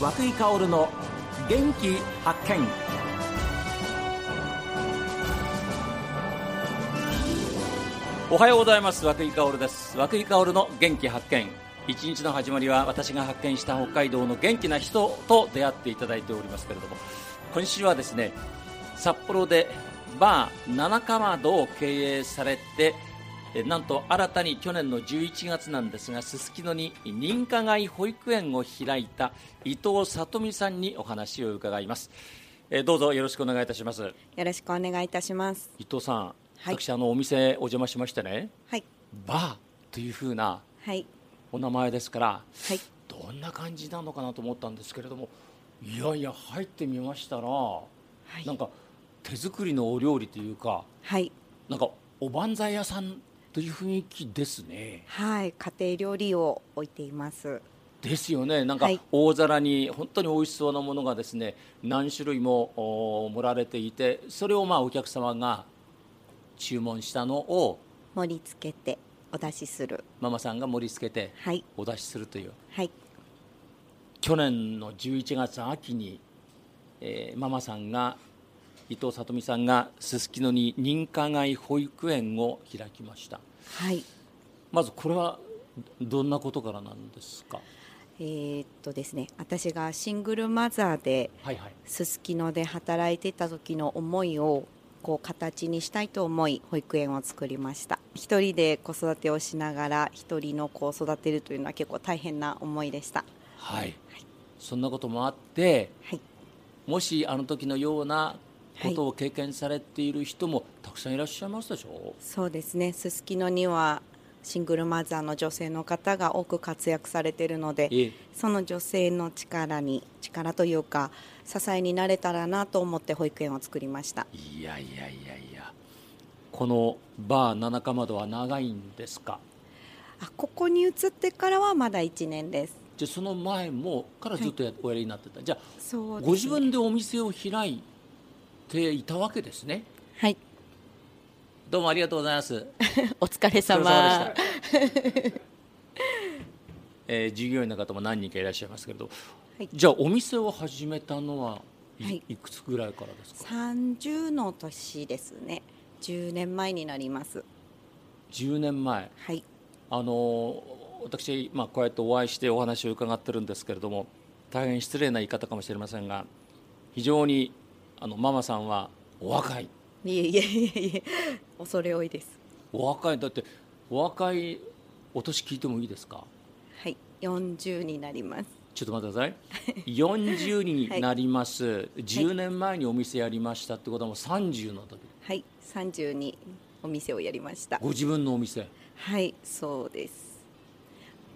和久井薫の元気発見。おはようございます。和久井薫です。和久井薫の元気発見。一日の始まりは私が発見した北海道の元気な人と出会っていただいておりますけれども。今週はですね札幌でバー七かまどを経営されてなんと新たに去年の11月なんですがすすきのに認可外保育園を開いた伊藤里美さんにお話を伺います。どうぞよろしくお願いいたします。よろしくお願いいたします。伊藤さん、はい、私あのお店お邪魔しましてね、はい、バーというふうなお名前ですから、はい、どんな感じなのかなと思ったんですけれどもいやいや入ってみましたら、はい、なんか手作りのお料理というか、はい、なんかおばんざい屋さんという雰囲気ですね。はい、家庭料理を置いています。ですよね。なんか大皿に本当に美味しそうなものがですね、何種類も盛られていて、それをまあお客様が注文したのを盛り付けてお出しする。ママさんが盛り付けてお出しするという。はい。去年の11月秋に、えー、ママさんが伊藤さとみさんがすすきのに認可外保育園を開きました。はい。まずこれはどんなことからなんですか？えー、っとですね、私がシングルマザーで、すすきので働いていた時の思いをこう形にしたいと思い保育園を作りました。一人で子育てをしながら一人の子を育てるというのは結構大変な思いでした。はい、はい、そんなこともあって、はい、もしあの時のようなことを経験されている人もたくさんいらっしゃいますでしょ？う、はい、そうですね。すすきのにはシングルマザーの女性の方が多く活躍されているので、その女性の力に力というか支えになれたらなと思って保育園を作りました。いやいやいやいや。このバー七かまどは長いんですか？あここに移ってからはまだ1年です。じゃその前もからずっとや、はい、おやりになってた。じゃあ、ね、ご自分でお店を開いていたわけですね。はい。どうもありがとうございます。お疲れ様。えー、従業員の方も何人かいらっしゃいますけれど、はい、じゃあお店を始めたのは、はい、いくつぐらいからですか？三十の年ですね。十年前になります。十年前。はい。あの私まあこうやってお会いしてお話を伺ってるんですけれども、大変失礼な言い方かもしれませんが、非常にあのママさんはお若い。いえいえいえいえ恐れ多いです。お若い。だってお若いお年聞いてもいいですか？はい40になります。ちょっと待ってください。40になります、はい、10年前にお店やりましたってことはもう30の時。はい30にお店をやりました。ご自分のお店。はいそうです。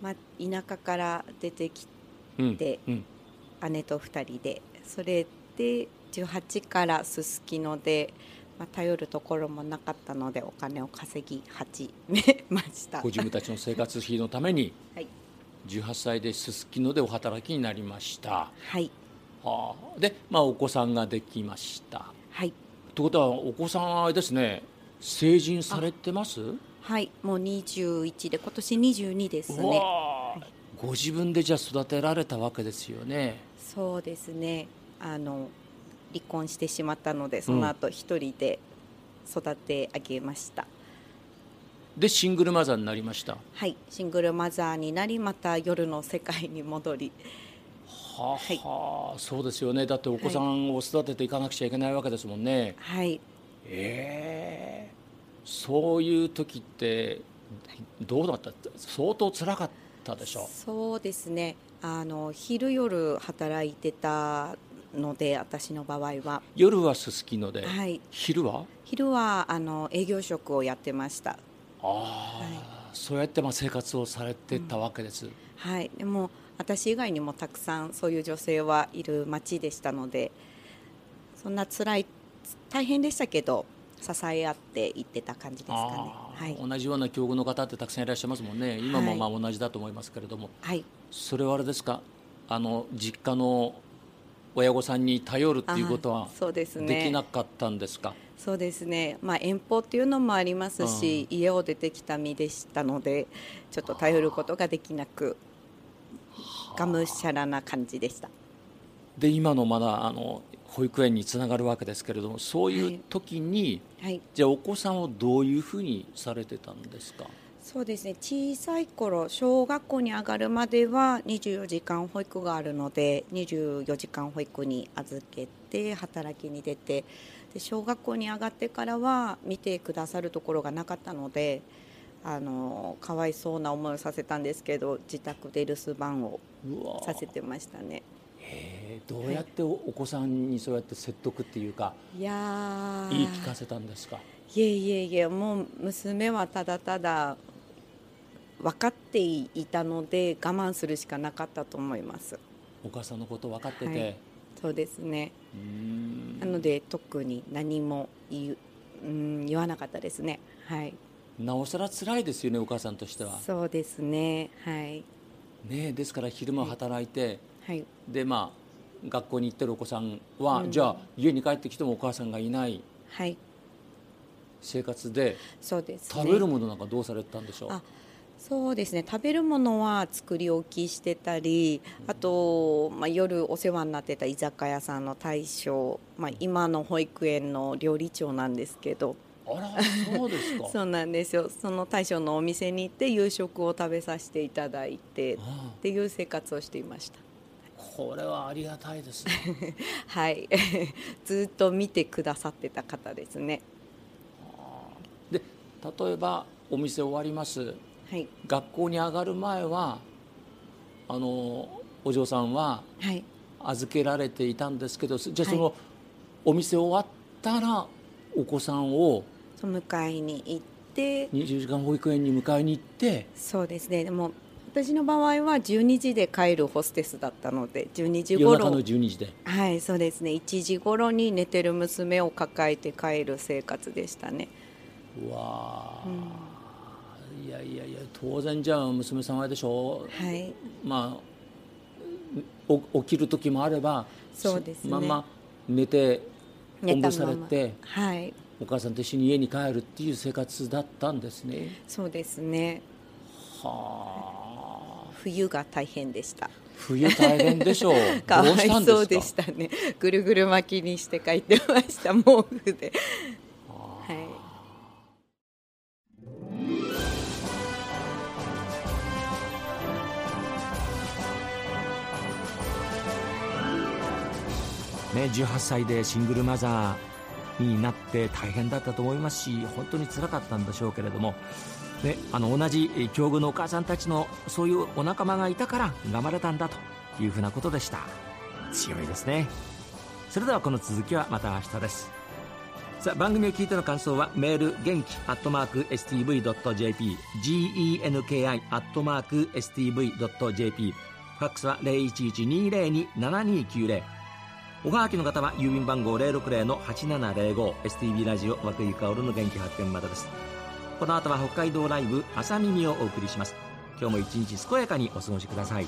まあ田舎から出てきて、うんうん、姉と2人でそれで18からすすきので、まあ、頼るところもなかったのでお金を稼ぎ始めました。ご自分たちの生活費のために、はい、18歳ですすきのでお働きになりました。はい。はあ、で、まあ、お子さんができました。はい。ということはお子さんはですね成人されてます？はい。もう21で今年22ですね、ご自分でじゃあ育てられたわけですよね。そうですねあの離婚してしまったのでその後一人で育て上げました、うん、でシングルマザーになりました。はいシングルマザーになりまた夜の世界に戻り。はあ、はあ、そうですよね。だってお子さんを育てていかなくちゃいけないわけですもんね。はい。ええー、そういう時ってどうだった？相当辛かったでしょ？うそうですね。あの昼夜働いてたので私の場合は。夜はすすきので、はい、昼は？昼はあの営業職をやってました。ああ、はい、そうやってまあ生活をされてたわけです、うん、はい。でも私以外にもたくさんそういう女性はいる町でしたのでそんな辛い大変でしたけど支え合っていってた感じですかね、はい、同じような境遇の方ってたくさんいらっしゃいますもんね。今もまあ同じだと思いますけれども、はい、それはあれですか？あの実家の親御さんに頼るっていうことはできなかったんですか？そうですね、まあ、遠方っていうのもありますし、家を出てきた身でしたのでちょっと頼ることができなくがむしゃらな感じでした。で今のまだあの保育園につながるわけですけれどもそういう時に、はい、じゃあお子さんをどういうふうにされてたんですか？そうですね。小さい頃小学校に上がるまでは24時間保育があるので24時間保育に預けて働きに出てで小学校に上がってからは見てくださるところがなかったのであのかわいそうな思いをさせたんですけど自宅で留守番をさせてましたね。えどうやってお子さんにそうやって説得っていうか、い。や言い聞かせたんですか？いえいえいえもう娘はただただ分かっていたので我慢するしかなかったと思います。お母さんのこと分かってて、はい、そうですね。なので特に何も言うん言わなかったですね。はい。なおさら辛いですよねお母さんとしては。そうですね。はい。ねですから昼間働いて、はい、でまあ学校に行ってるお子さんは、うん、じゃあ家に帰ってきてもお母さんがいない生活で、そうです、ね、食べるものなんかどうされたんでしょう？そうですね。食べるものは作り置きしてたりあと、まあ、夜お世話になってた居酒屋さんの大将、まあ、今の保育園の料理長なんですけど。あらそうですか。そうなんですよ。その大将のお店に行って夕食を食べさせていただいてっていう生活をしていました。これはありがたいですね。はい。ずっと見てくださってた方ですね。で例えばお店終わりますはい、学校に上がる前はあのお嬢さんは預けられていたんですけど、はい、じゃあその、お店終わったらお子さんを迎えに行って20時間保育園に迎えに行ってそうですね。でも私の場合は12時で帰るホステスだったので12時頃。夜中の12時で。はいそうですね。1時頃に寝てる娘を抱えて帰る生活でしたね。うわ、うんいやいやいや当然じゃあ娘さんはでしょう、はい、まあ起きる時もあればそうですね。まま寝ておんぶされて、はい、お母さんと一緒に家に帰るっていう生活だったんですね。そうですね。はあ。冬が大変でした。冬大変でしょう。かわいそうでしたね。ぐるぐる巻きにして帰ってました毛布でね、18歳でシングルマザーになって大変だったと思いますし本当につらかったんでしょうけれども、ね、あの同じ境遇のお母さんたちのそういうお仲間がいたから頑張れたんだというふうなことでした。強いですね。それではこの続きはまた明日です。さあ番組を聞いての感想はメール元気アットマーク STV.jp genki アットマーク STV.jp ファックスは0112027290おはがきの方は郵便番号 060-8705STB ラジオ和久井薫の元気発見までです。この後は北海道ライブ朝耳をお送りします。今日も一日健やかにお過ごしください。